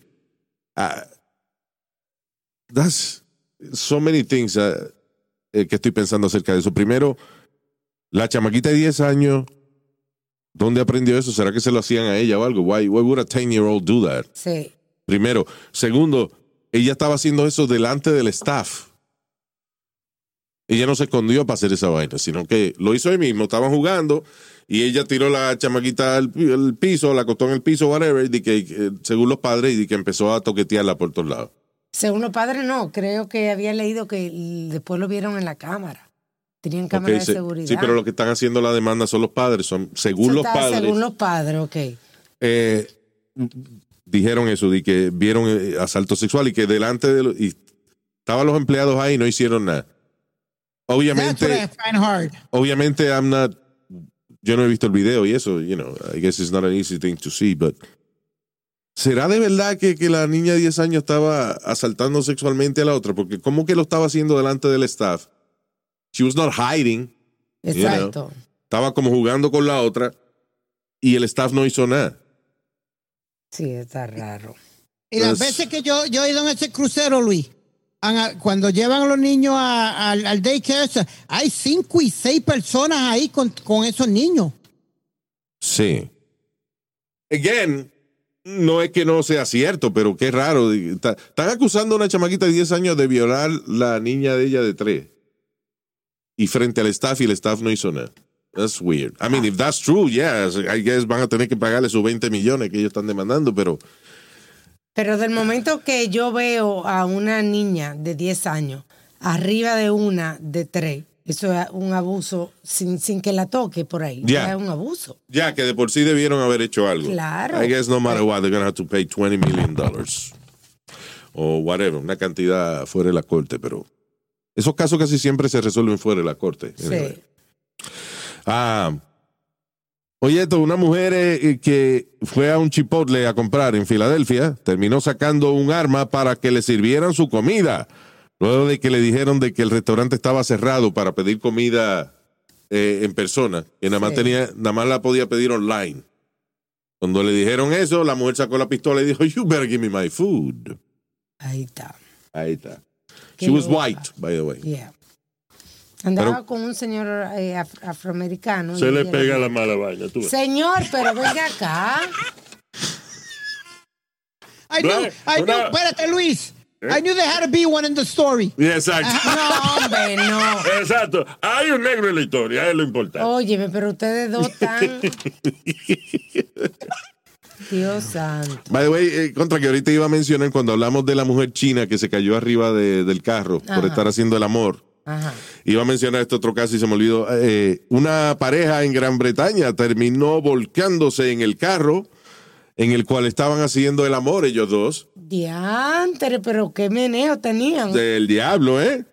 Ah, that's so many things eh, que estoy pensando acerca de eso. Primero, la chamaquita de 10 años, ¿dónde aprendió eso? ¿Será que se lo hacían a ella o algo? Why, why would a 10-year-old do that? Sí. Primero. Segundo, ella estaba haciendo eso delante del staff. Ella no se escondió para hacer esa vaina, sino que lo hizo ahí mismo. Estaban jugando y ella tiró la chamaquita al, pi- al piso, la acostó en el piso, whatever, y que, eh, según los padres, y que empezó a toquetearla por todos lados. Según los padres, no. Creo que había leído que después lo vieron en la cámara. Tenían cámara de se- seguridad. sí, pero lo que están haciendo la demanda son los padres. Son, según Eso los padres, Según los padres, ok. eh, dijeron eso, de que vieron eh, asalto sexual y que delante de los, estaban los empleados ahí y no hicieron nada. Obviamente, obviamente I'm not yo no he visto el video y eso, you know, I guess it's not an easy thing to see, but ¿será de verdad que, que la niña de 10 años estaba asaltando sexualmente a la otra? Porque ¿cómo que lo estaba haciendo delante del staff? She was not hiding, Exacto. estaba como jugando con la otra y el staff no hizo nada. Sí, está raro. Y las veces que yo, yo he ido en ese crucero, Luis, cuando llevan a los niños a- al- al daycare, hay cinco y seis personas ahí con, esos niños. Sí. Again, no es que no sea cierto, pero qué raro. Está- Están acusando a una chamaquita de 10 años de violar la niña de ella de 3. Y frente al staff y el staff no hizo nada. That's weird. I mean, if that's true, yeah, I van a tener que pagarle sus 20 millones que ellos están demandando, pero Pero del momento que yo veo a una niña de 10 años arriba de una de 3, eso es un abuso sin, sin que la toque por ahí. Ya. Es un abuso. ya que de por sí debieron haber hecho algo. Claro. I guess no matter what, they're going to have to pay 20 million dollars. O whatever, una cantidad fuera de la corte, pero esos casos casi siempre se resuelven fuera de la corte. Anyway. Sí. Ah, oye, esto, una mujer eh, que fue a un chipotle a comprar en Filadelfia terminó sacando un arma para que le sirvieran su comida. Luego de que le dijeron de que el restaurante estaba cerrado para pedir comida eh, en persona, que nada más Sí. tenía, nada más la podía pedir online. Cuando le dijeron eso, la mujer sacó la pistola y dijo, You better give me my food. Ahí está. Ahí está. Qué She was white, by the way. Yeah. Andaba Pero- con un señor eh, af- afroamericano. Se y le pega la mala vaina. Tú ves. Señor, pero venga acá. I knew, I knew, espérate, Luis. I knew there had to be one in the story. Exacto. <laughs> No, hombre, no. Exacto. Hay un negro en la historia, es lo importante. Óyeme, pero ustedes dos están. <laughs> Dios santo. By the way, eh, contra que ahorita iba a mencionar cuando hablamos de la mujer china que se cayó arriba de- del carro por estar haciendo el amor. Ajá. Iba a mencionar este otro caso y se me olvidó. Eh, una pareja en Gran Bretaña terminó volcándose en el carro en el cual estaban haciendo el amor ellos dos. Diantre, pero qué meneo tenían. Del diablo, ¿eh?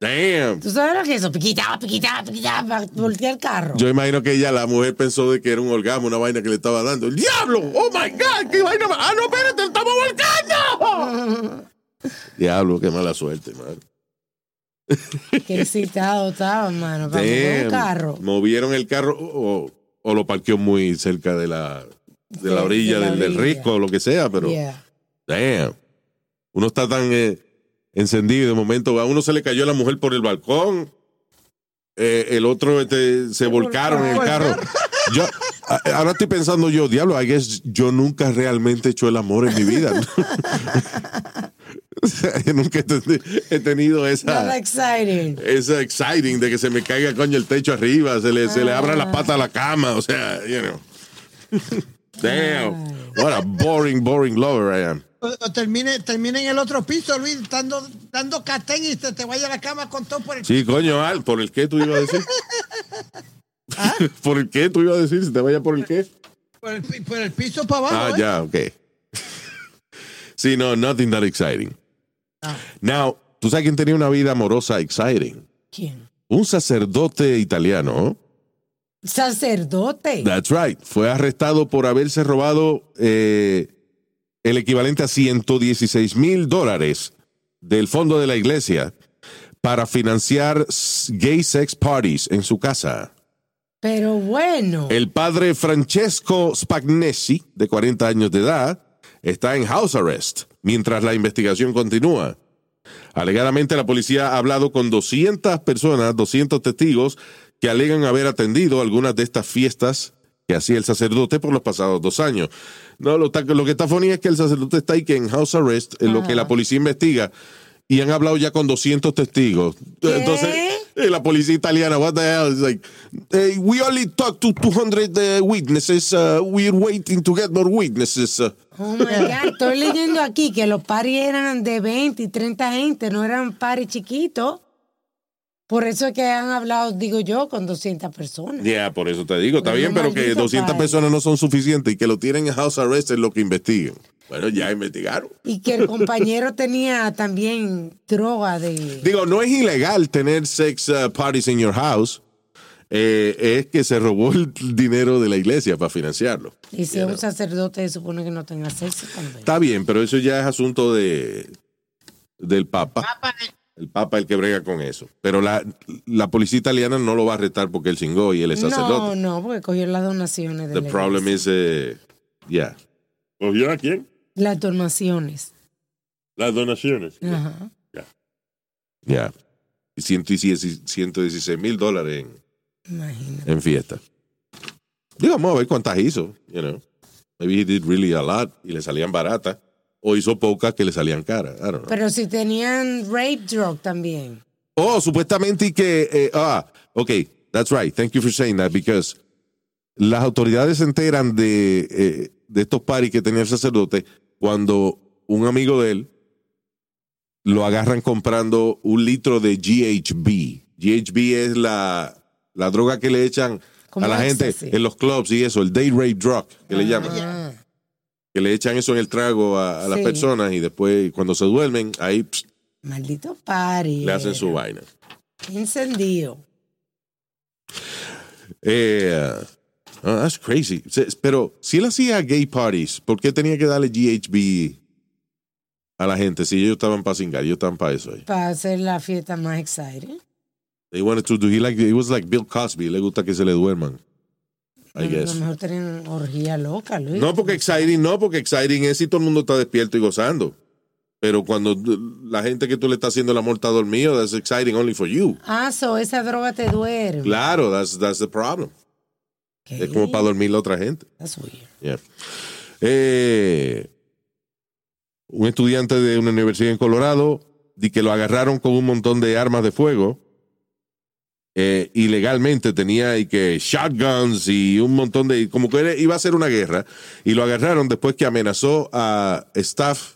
Damn. ¿Tú sabes lo que es eso? Piquita, piquita, piquita, para voltear el carro. Yo imagino que ella, la mujer, pensó de que era un orgasmo, una vaina que le estaba dando. ¡El diablo! ¡Oh, my God! ¿Qué vaina? ¡Ah, no, espérate! ¡Estamos volcando! <laughs> diablo, qué mala suerte, man. <laughs> Qué excitado estaba, mano. Para mover un Damn. carro. Movieron el carro o, o lo parqueó muy cerca de la, de la orilla de la del, del risco o lo que sea, pero Yeah. damn. Uno está tan eh, encendido y de momento a uno se le cayó la mujer por el balcón. eh, el otro este, se volcaron en el carro. Yo, a- ahora estoy pensando yo, diablo, I guess yo nunca realmente he hecho el amor en mi vida. <laughs> <laughs> O sea, yo nunca he, ten- he tenido esa, exciting. esa exciting de que se me caiga coño el techo arriba, se le, se le abra la pata a la cama, o sea, you know. <laughs> Damn. What a boring, boring lover I am. O, o termine, termine en el otro piso, Luis, dando, dando catén y te vaya a la cama con todo por el Sí, coño, Al, ¿por el qué tú ibas a decir? <laughs> ¿Por el qué tú ibas a decir? ¿Si te vaya por el qué? por el, por el piso para abajo. Ah, ¿eh? ya, ok. sí, no, nothing that exciting. Now, ¿tú sabes quién tenía una vida amorosa exciting? ¿Quién? Un sacerdote italiano. Sacerdote. That's right. Fue arrestado por haberse robado eh, el equivalente a 116 mil dólares del fondo de la iglesia para financiar gay sex parties en su casa. Pero bueno. El padre Francesco Spagnesi, de 40 años de edad, está en house arrest mientras la investigación continúa. Alegadamente la policía ha hablado con 200 personas, 200 testigos que alegan haber atendido algunas de estas fiestas que hacía el sacerdote por los pasados dos años. No, lo, lo que está funny es que el sacerdote está ahí que en house arrest, en lo que la policía investiga, y han hablado ya con 200 testigos. ¿Qué? Entonces, la policía italiana, what the hell? It's like, hey, we only talked to 200 uh, witnesses. Uh, we're waiting to get more witnesses. Uh, Oh my God. Estoy leyendo aquí que los paris eran de 20 y 30 gente, no eran paris chiquitos. Por eso es que han hablado, digo yo, con 200 personas. Ya, por eso te digo, está bien, pero que maldito 200 padre. personas no son suficientes y que lo tienen en house arrest es lo que investigan. Bueno, ya investigaron. Y que el compañero <laughs> tenía también droga de... Digo, no es ilegal tener sex uh, parties in your house. Eh, es que se robó el dinero de la iglesia para financiarlo. Y si es un sacerdote, se supone que no tenga sexo también. Está bien, pero eso ya es asunto de del Papa. Papa, El Papa es el que brega con eso. Pero la, la policía italiana no lo va a arrestar porque él cingó y él es No, sacerdote. no, porque cogió las donaciones de The la problem is, eh, yeah. ¿Cogió a quién? Las donaciones. Las donaciones. Ajá. Yeah. Y 116 mil dólares en, Imagínate. en fiesta. Digo, vamos a ver cuántas hizo, you know. Maybe he did really a lot y le salían baratas. O hizo pocas que le salían caras. I don't know. Pero si tenían rape drug también. Oh, supuestamente y que, eh, ah, ok, that's right. Thank you for saying that because las autoridades se enteran de, eh, de estos paris que tenía el sacerdote cuando un amigo de él lo agarran comprando un litro de GHB. GHB es la, la droga que le echan a la gente en los clubs y eso, el day rape drug, que le llaman. Ah, Que le echan eso en el trago a, a las personas y después cuando se duermen, ahí pst, maldito party. le hacen su vaina. Encendido. Eh, oh, that's crazy. Pero si él hacía gay parties, ¿por qué tenía que darle GHB a la gente si ellos estaban para cingar? Ellos estaban para eso. Para hacer la fiesta más exciting. They wanted to do, he like, it was like Bill Cosby, le gusta que se le duerman. I A guess. lo mejor tenían orgía loca, Luis. No porque exciting, no porque exciting es si todo el mundo está despierto y gozando. Pero cuando la gente que tú le estás haciendo el amor está dormido, that's exciting only for you. Ah, so esa droga te duerme. Claro, that's, that's the problem. Es como para dormir la otra gente. That's weird. Yeah. Eh, un estudiante de una universidad en Colorado di que lo agarraron con un montón de armas de fuego. Eh, ilegalmente tenía y que shotguns y un montón de como que iba a ser una guerra y lo agarraron después que amenazó a staff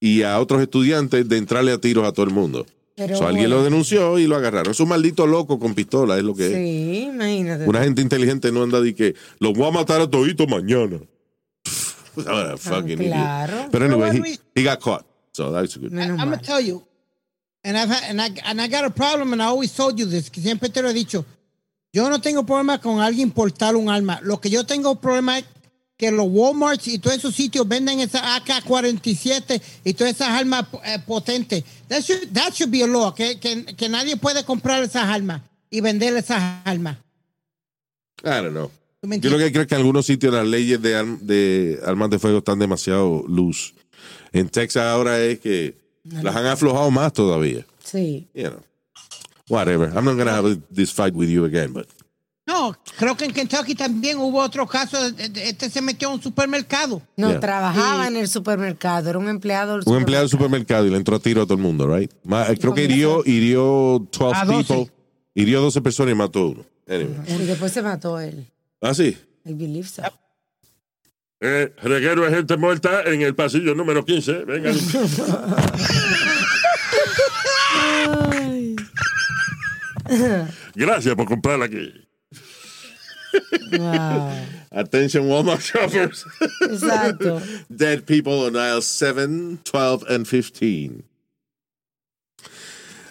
y a otros estudiantes de entrarle a tiros a todo el mundo. Pero So, alguien lo denunció y lo agarraron. Es un maldito loco con pistola, es lo que es. Sí, imagínate. Una gente inteligente no anda de que los voy a matar a toditos mañana. What a fucking idiot. claro. But anyway, Pero, he, he got caught. So that's good. Menos I'm gonna tell you, and I've had, and I and I got a problem, and I always told you this, que siempre te lo he dicho. Yo no tengo problema con alguien portar un arma. Lo que yo tengo problema es que los Walmarts y todos esos sitios venden esas AK-47 y todas esas armas eh, potentes. That should, that should be a law, que, que, que nadie puede comprar esas armas y vender esas armas. I don't know. ¿Tú me Yo lo que creo es que en algunos sitios las leyes de, arm- de armas de fuego están demasiado loose. En Texas ahora es que las han aflojado más todavía. Sí. You know. Whatever. I'm not going to have this fight with you again, but No, creo que en Kentucky también hubo otro caso. Este se metió a un supermercado. No, Yeah. trabajaba Y- en el supermercado, era un empleado del Un empleado del supermercado. y le entró a tiro a todo el mundo, right? Ma- eh, creo que hirió, hirió 12 A 12. people. Hirió 12 personas y mató a uno. Anyway. Y después se mató él. Ah, sí. I believe so. Eh, reguero de gente muerta en el pasillo número 15. Vengan. <laughs> Gracias por comprarla aquí. Wow. Attention Walmart shoppers. Exacto. <laughs> Dead people on aisle 7, 12 and 15.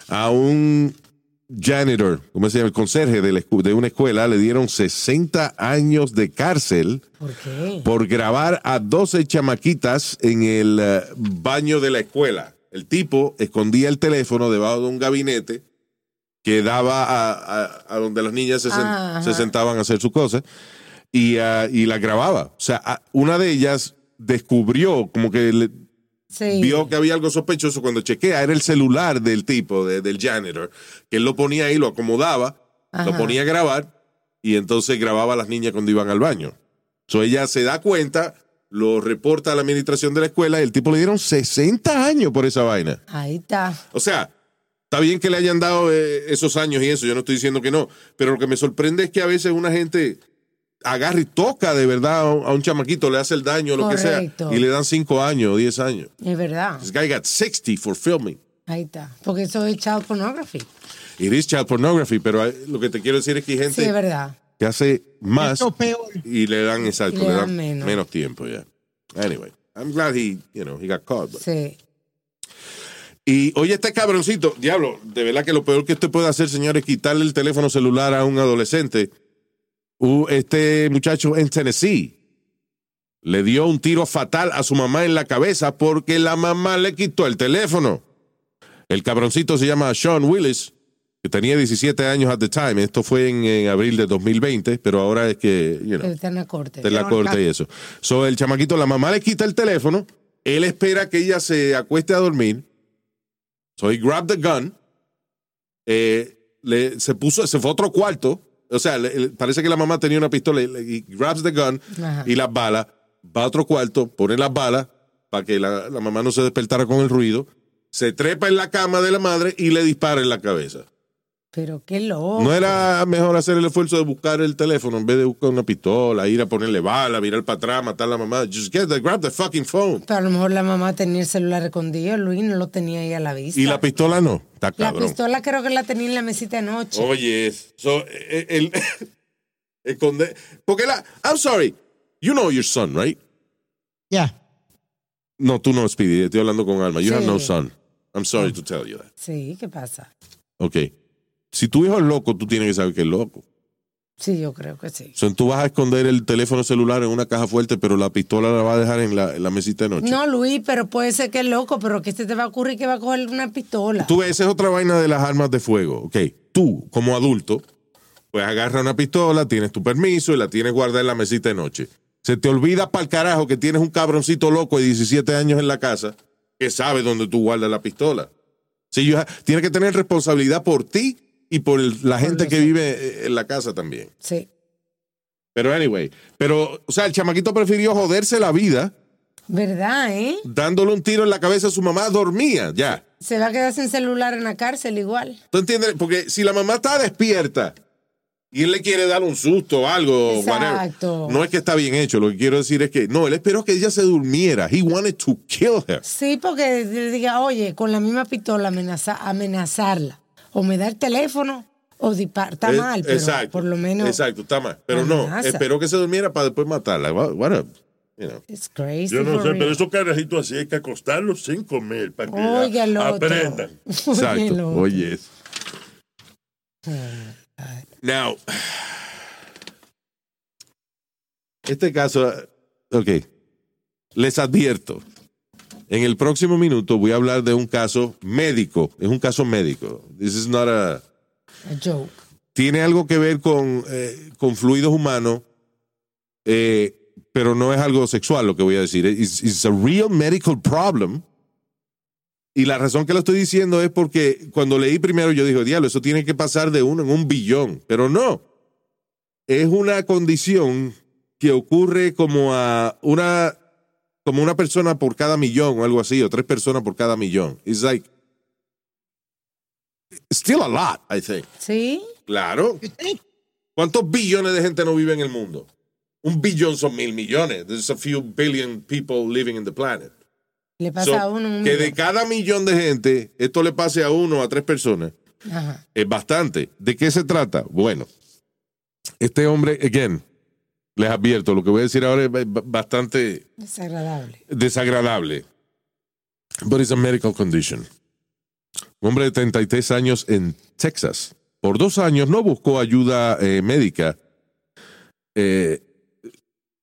A un janitor, ¿cómo se llama? El conserje de, la escu- de una escuela le dieron 60 años de cárcel ¿Por qué? por grabar a 12 chamaquitas en el eh, baño de la escuela. El tipo escondía el teléfono debajo de un gabinete que daba a, a- a donde las niñas se, sen- Ah, se sentaban a hacer sus cosas y, ah, y la grababa. O sea, a- una de ellas descubrió como que le- Sí. vio que había algo sospechoso cuando chequea, era el celular del tipo, de- del janitor, que él lo ponía ahí, lo acomodaba, lo ponía a grabar y entonces grababa a las niñas cuando iban al baño. So ella se da cuenta, lo reporta a la administración de la escuela y el tipo le dieron 60 años por esa vaina. Ahí está. O sea, está bien que le hayan dado eh, esos años y eso, yo no estoy diciendo que no, pero lo que me sorprende es que a veces una gente agarra y toca de verdad a un, chamaquito, le hace el daño, lo que sea, y le dan 5 años o 10 años. Es verdad. This guy got 60 for filming. Ahí está. Porque eso es child pornography. It is child pornography, pero lo que te quiero decir es que hay Sí, gente es verdad. que hace más peor. y le dan exacto, le le dan menos. menos, tiempo ya. Anyway, I'm glad he, you know, he got caught. but- Sí. Y oye, este cabroncito, diablo, de verdad que lo peor que usted puede hacer, señor, es quitarle el teléfono celular a un adolescente. Uh, este muchacho en Tennessee le dio un tiro fatal a su mamá en la cabeza porque la mamá le quitó el teléfono. El cabroncito se llama Sean Willis, que tenía 17 años at the time. Esto fue en, en abril de 2020, pero ahora es que, you know, Está en la corte. de la corte y eso. So, el chamaquito, la mamá le quita el teléfono, él espera que ella se acueste a dormir. So he grabbed the gun, eh, le- se puso, se fue a otro cuarto. O sea, le- parece que la mamá tenía una pistola y grabs the gun Ajá. y las balas, va a otro cuarto, pone las balas para que la, la mamá no se despertara con el ruido, se trepa en la cama de la madre y le dispara en la cabeza. Pero qué loco. ¿No era mejor hacer el esfuerzo de buscar el teléfono en vez de buscar una pistola, ir a ponerle bala, virar para atrás, matar a la mamá? Just get the, grab the fucking phone. Pero a lo mejor la mamá tenía el celular escondido, Luis no lo tenía ahí a la vista. Y la pistola no. Está La cabrón. pistola creo que la tenía en la mesita de noche. Oye, so, eh, el, <laughs> esconde- porque la, I'm sorry, you know your son, right? Ya. No, tú no, Speedy, estoy hablando con Alma. You have no son. I'm sorry to tell you that. Sí, ¿qué pasa? Ok. Si tu hijo es loco, tú tienes que saber que es loco. Sí, yo creo que sí. So, tú vas a esconder el teléfono celular en una caja fuerte, pero la pistola la vas a dejar en la, en la mesita de noche. No, Luis, pero puede ser que es loco, pero que se te va a ocurrir que va a coger una pistola. Tú ves, esa es otra vaina de las armas de fuego. Ok, tú, como adulto, pues agarra una pistola, tienes tu permiso y la tienes guardada en la mesita de noche. Se te olvida para el carajo que tienes un cabroncito loco de 17 años en la casa que sabe dónde tú guardas la pistola. Ha- tienes que tener responsabilidad por ti y por el- la gente que vive eh, en la casa también. Sí. Pero anyway, pero, o sea, el chamaquito prefirió joderse la vida ¿Verdad, eh? dándole un tiro en la cabeza a su mamá, dormía, ya. Se va a quedar sin celular en la cárcel igual. ¿Tú entiendes? Porque si la mamá está despierta y él le quiere dar un susto o algo, Exacto. whatever, no es que está bien hecho. Lo que quiero decir es que no, él esperó que ella se durmiera. He wanted to kill her. Sí, porque le diga, oye, con la misma pistola amenaza, amenazarla. O me da el teléfono o dispara. Está Eh, mal, pero exacto, por lo menos. Exacto, está mal. Pero no, esperó que se durmiera para después matarla. What, a- you know. It's crazy. Yo no sé, real. pero esos carajitos así hay que acostarlos sin comer para que otro. aprendan. <laughs> El Exacto. otro. Oye. eso. Now, este caso, ok, les advierto, en el próximo minuto voy a hablar de un caso médico, es un caso médico. This is not a, A joke. tiene algo que ver con, eh, con fluidos humanos, eh, pero no es algo sexual lo que voy a decir. It's, it's a real medical problem. Y la razón que lo estoy diciendo es porque cuando leí primero yo dije, diablo, eso tiene que pasar de uno en un billón, pero no. es una condición que ocurre como a una como una persona por cada millón o algo así, o tres personas por cada millón. It's like still a lot, I think. ¿Sí? Claro. ¿Cuántos billones de gente no vive en el mundo? Un billón son mil millones. There's a few billion people living in the planet. Le pasa So, a uno un que de cada millón de gente, esto le pase a uno o a tres personas, Ajá. es bastante. ¿De qué se trata? Bueno, este hombre, again, les advierto, lo que voy a decir ahora es ba- ba- bastante Desagradable. desagradable. But it's a medical condition. Un hombre de 33 años en Texas. Por dos años no buscó ayuda eh, médica, eh,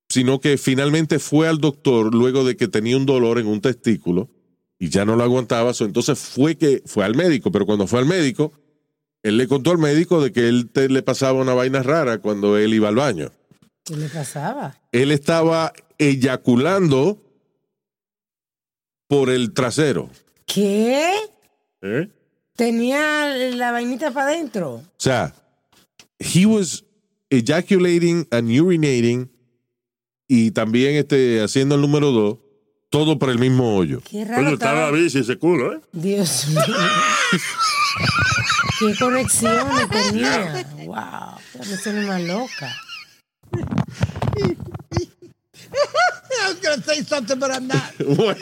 sino que finalmente fue al doctor luego de que tenía un dolor en un testículo y ya no lo aguantaba. so, entonces fue que fue al médico, pero cuando fue al médico, él le contó al médico de que él te- le pasaba una vaina rara cuando él iba al baño. ¿Qué le pasaba? Él estaba eyaculando por el trasero. ¿Qué? ¿Eh? Tenía la vainita para adentro. O sea, he was ejaculating and urinating y también este, haciendo el número dos, todo por el mismo hoyo. Qué raro. Coño, estaba bici ese culo, ¿eh? Dios mío. <laughs> Qué conexiones tenía. Wow. Me suena más loca. I was gonna say something, but <laughs> I'm not. Bueno,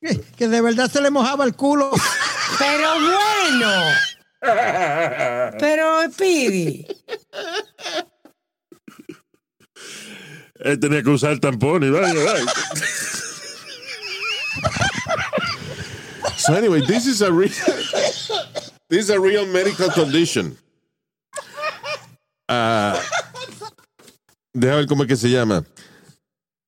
Que, que de verdad se le mojaba el culo. Pero bueno. Pero Speedy. Él tenía que usar tampón y vaya, vaya. so anyway, this is a real, this is a real medical condition. Ah, déjame ver cómo es que se llama.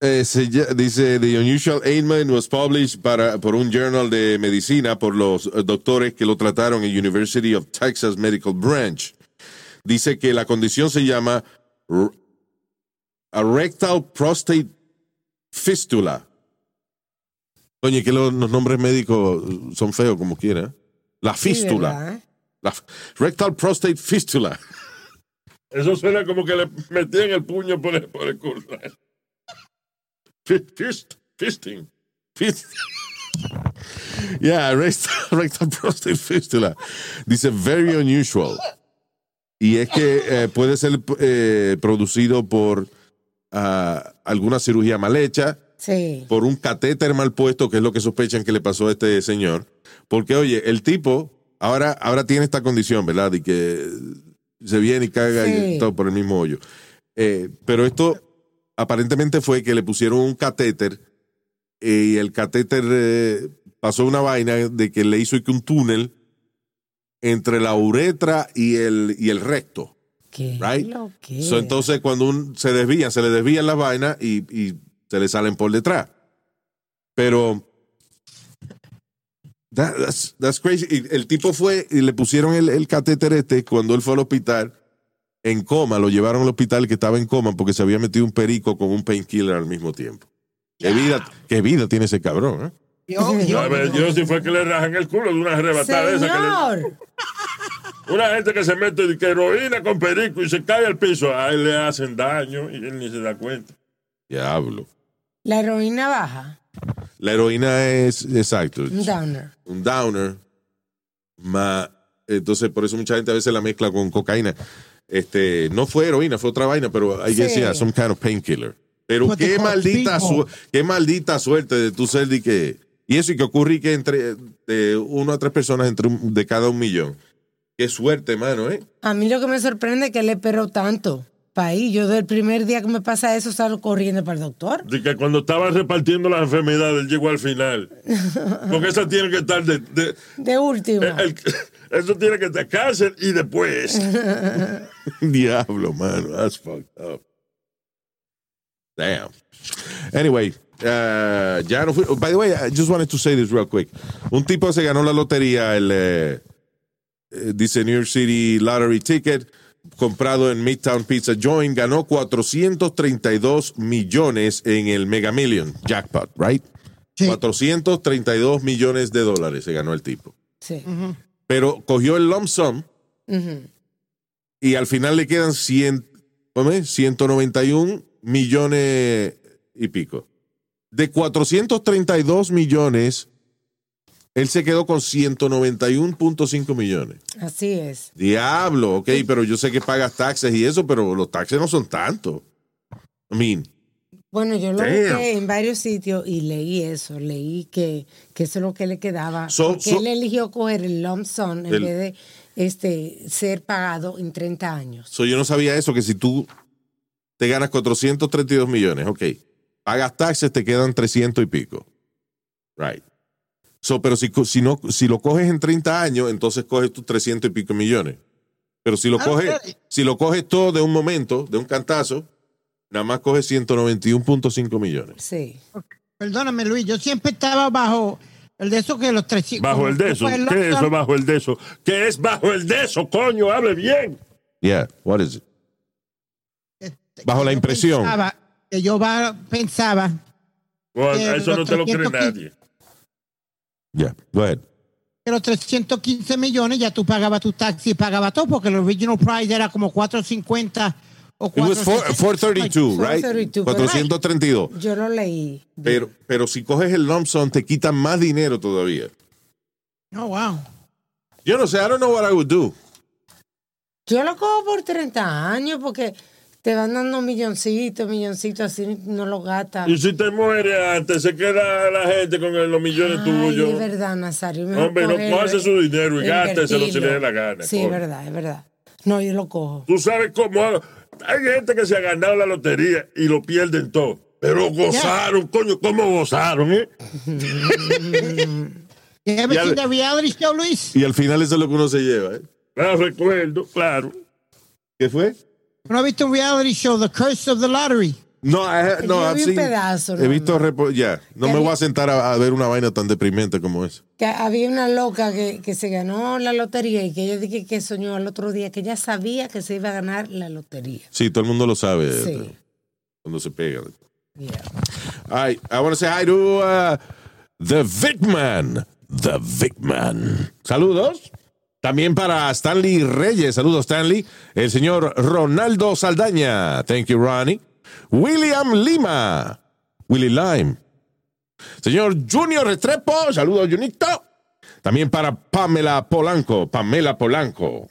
Eh, se dice The Unusual Ailment was published para, por un journal de medicina por los eh, doctores que lo trataron en University of Texas Medical Branch. Dice que la condición se llama a rectal prostate fistula. Oye, que los, los nombres médicos son feos como quiera. La fístula. rectal prostate fistula. Eso suena como que le metían el puño por el, por el culo. Fist, fist, fisting. Fist- yeah, rectal, rectal <laughs> prostate fistula. Dice very unusual. Y es que eh, puede ser eh, producido por ah, alguna cirugía mal hecha, Sí. por un catéter mal puesto, que es lo que sospechan que le pasó a este señor. Porque, oye, el tipo ahora, ahora tiene esta condición, ¿verdad? Y que se viene y caga y todo por el mismo hoyo. Eh, pero esto aparentemente fue que le pusieron un catéter y el catéter eh, pasó una vaina de que le hizo que un túnel entre la uretra y el, y el recto. Qué Right? lo que So, entonces, cuando un, se desvían, se le desvían las vainas y, y se le salen por detrás. Pero. that- that's, that's crazy. Y el tipo fue y le pusieron el, el catéter este cuando él fue al hospital en coma. Lo llevaron al hospital que estaba en coma porque se había metido un perico con un painkiller al mismo tiempo. ¿Qué vida, qué vida tiene ese cabrón, ¿eh? Yo, <laughs> yo, A ver, yo si fue que le rajan el culo de una arrebatada esa que le- Señor. <laughs> Una gente que se mete de heroína con perico y se cae al piso, a él le hacen daño y él ni se da cuenta. Diablo. La heroína baja. La heroína es, exacto, Un downer. un downer, más, entonces por eso mucha gente a veces la mezcla con cocaína. Este, no fue heroína, fue otra vaina, pero I guess Sí. yeah, some kind of painkiller. Pero they qué maldita, su- qué maldita suerte de tu ser de que y eso y que ocurre y que entre de uno a tres personas entre un- de cada un millón. Qué suerte, mano, ¿eh? A mí lo que me sorprende es que le esperó tanto. País, yo del primer día que me pasa eso salgo corriendo para el doctor. De que cuando estaban repartiendo las enfermedades, él llegó al final. <laughs> Porque esa tiene que estar de. de- el- el- eso tiene que estar cárcel y después. <laughs> Diablo, mano, that's fucked up. Damn. Anyway, uh, ya no fui. By the way, I just wanted to say this real quick. Un tipo se ganó la lotería, el eh, eh, dice New York City Lottery Ticket, comprado en Midtown Pizza Joint, ganó 432 millones en el Mega Million jackpot, right? Sí. 432 millones de dólares se ganó el tipo. Sí. Pero cogió el lump sum y al final le quedan 100, ¿cómo es? 191 millones y pico. De 432 millones, él se quedó con 191.5 millones. Así es. Diablo, ok, pero yo sé que pagas taxes y eso, pero los taxes no son tanto. I mean, Bueno, yo lo busqué en varios sitios y leí eso. Leí que, que eso es lo que le quedaba. So- porque so- él eligió coger el lump sum en El- vez de este, ser pagado en 30 años. so yo no sabía eso, que si tú te ganas 432 millones, ok, pagas taxes, te quedan 300 y pico. Right. So, pero si, si, no, si lo coges en 30 años, entonces coges tus 300 y pico millones. Pero si lo, Ah, coges, si lo coges todo de un momento, de un cantazo, nada más coges 191.5 millones. Sí. Perdóname, Luis, yo siempre estaba bajo el de eso que los 300. Bajo el de eso. ¿Qué es eso bajo el de eso? ¿Qué es bajo el de eso, coño? Hable bien. Yeah, what is it? sum, Bajo la impresión. pensaba- que yo va- pensaba Bueno, Que eso no te lo cree 315 nadie. Yeah, go ahead. que los 315 millones ya tú pagabas tu taxi y pagabas todo porque el original price era como 450 o It was four- 460. 432, right? 432, 432. Yo lo leí. Pero, pero si coges el lump sum, te quitan más dinero todavía. Oh, wow. Yo no sé, I don't know what I would do. Yo lo cojo por 30 años porque te van dando milloncitos, milloncitos, así no lo gastas. Y si te mueres antes, se queda la gente con los millones tuyos. es verdad, Nazario. Hombre, no coge su dinero y gásteselo si le dé la gana, Sí, es verdad, es verdad. No, yo lo cojo. Tú sabes cómo. Hay gente que se ha ganado la lotería y lo pierden todo. Pero gozaron, coño, ¿cómo gozaron, eh? Y al- the reality show, Luis? Y al final eso es lo que uno se lleva. ¿eh? Ah, recuerdo, claro. ¿Qué fue? ¿No has visto un reality show, The Curse of the Lottery? No, I ha- no, I've seen- pedazo, He visto, ya, no me voy a sentar a, a ver una vaina tan deprimente como esa. Que había una loca que, que se ganó la lotería y que ella dije que soñó el otro día que ella sabía que se iba a ganar la lotería. Sí, todo el mundo lo sabe Sí. eh, cuando se pega. Yeah. All right, I want to say hi to uh, the Vic Man. The Vic Man. Saludos. También para Stanley Reyes. Saludos, Stanley. El señor Ronaldo Saldaña. Thank you, Ronnie. William Lima. Willy Lime. Señor Junior Restrepo. Saludos, Junito. También para Pamela Polanco. Pamela Polanco.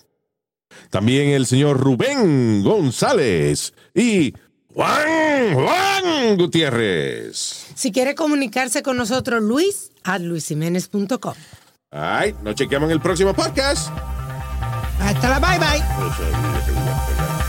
También el señor Rubén González. Y Juan, Juan Gutiérrez. Si quiere comunicarse con nosotros, Luis, a luisiménez.com. Ay, nos chequeamos en el próximo podcast. Hasta la bye bye.